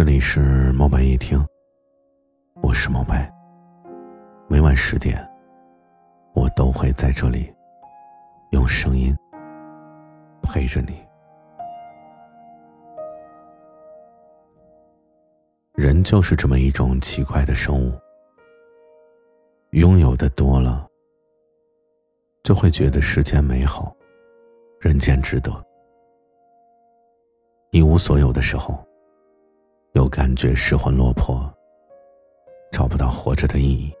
这里是猫白夜听，我是猫白。每晚十点，我都会在这里用声音陪着你。人就是这么一种奇怪的生物，拥有的多了，就会觉得世间美好，人间值得；一无所有的时候，又感觉失魂落魄，找不到活着的意义。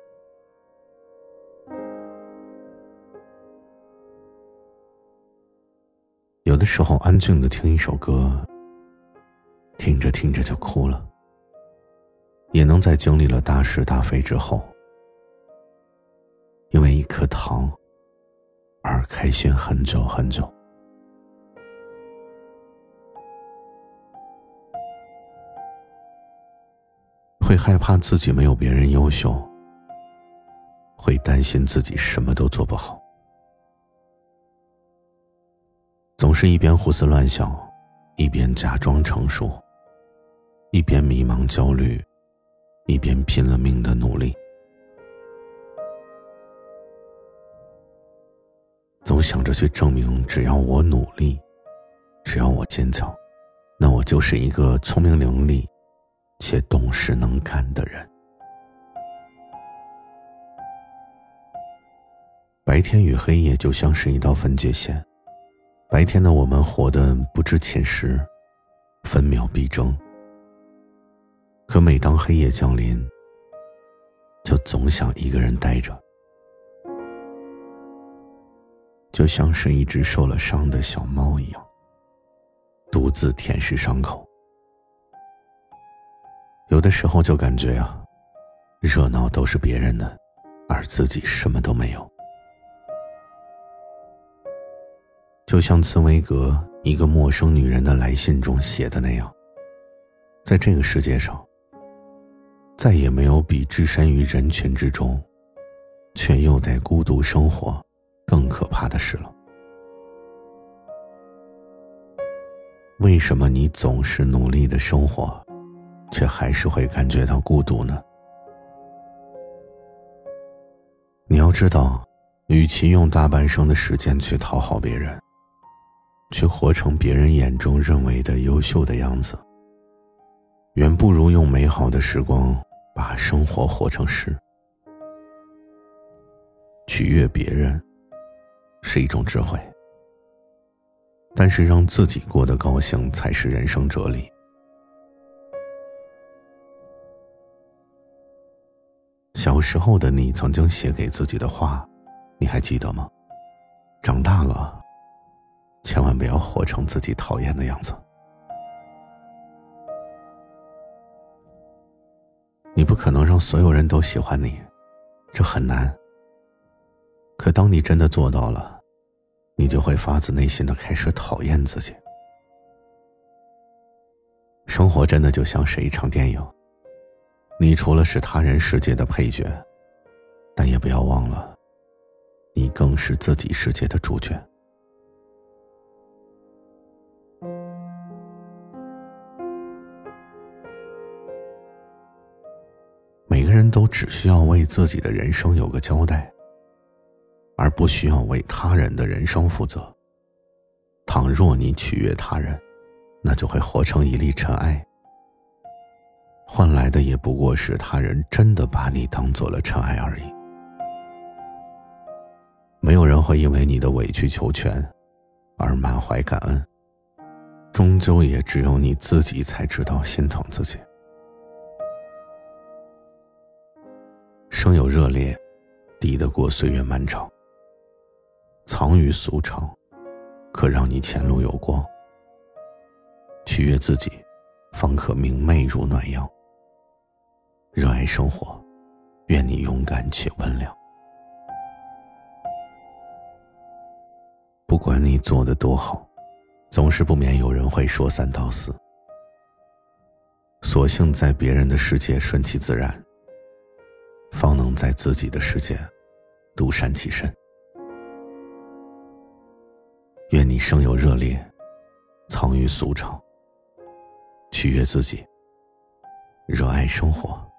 有的时候，安静的听一首歌，听着听着就哭了；也能在经历了大是大非之后，因为一颗糖而开心很久很久。会害怕自己没有别人优秀，会担心自己什么都做不好，总是一边胡思乱想，一边假装成熟，一边迷茫焦虑，一边拼了命的努力，总想着去证明，只要我努力，只要我坚强，那我就是一个聪明伶俐。且懂事能干的人。白天与黑夜就像是一道分界线，白天的我们活得不知寝食，分秒必争；可每当黑夜降临，就总想一个人待着，就像是一只受了伤的小猫一样，独自舔舐伤口。有的时候就感觉啊，热闹都是别人的，而自己什么都没有。就像茨威格一个陌生女人的来信中写的那样，在这个世界上，再也没有比置身于人群之中，却又在孤独生活更可怕的事了。为什么你总是努力的生活？却还是会感觉到孤独呢。你要知道，与其用大半生的时间去讨好别人，去活成别人眼中认为的优秀的样子，远不如用美好的时光把生活活成诗。取悦别人是一种智慧，但是让自己过得高兴才是人生哲理。小时候的你曾经写给自己的话，你还记得吗？长大了，千万不要活成自己讨厌的样子。你不可能让所有人都喜欢你，这很难。可当你真的做到了，你就会发自内心的开始讨厌自己。生活真的就像是一场电影。你除了是他人世界的配角，但也不要忘了，你更是自己世界的主角。每个人都只需要为自己的人生有个交代，而不需要为他人的人生负责。倘若你取悦他人，那就会活成一粒尘埃。换来的也不过是他人真的把你当做了尘埃而已。没有人会因为你的委曲求全而满怀感恩，终究也只有你自己才知道心疼自己。生有热烈，抵得过岁月漫长；藏于俗场，可让你前路有光。取悦自己，方可明媚如暖阳。热爱生活，愿你勇敢且温良。不管你做的多好，总是不免有人会说三道四。索性在别人的世界顺其自然，方能在自己的世界独善其身。愿你生有热烈，藏于俗场，取悦自己。热爱生活。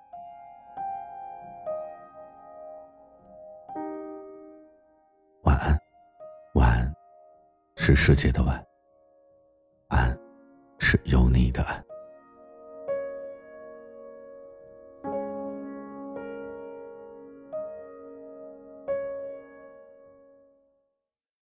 是世界的晚，安是有你的安。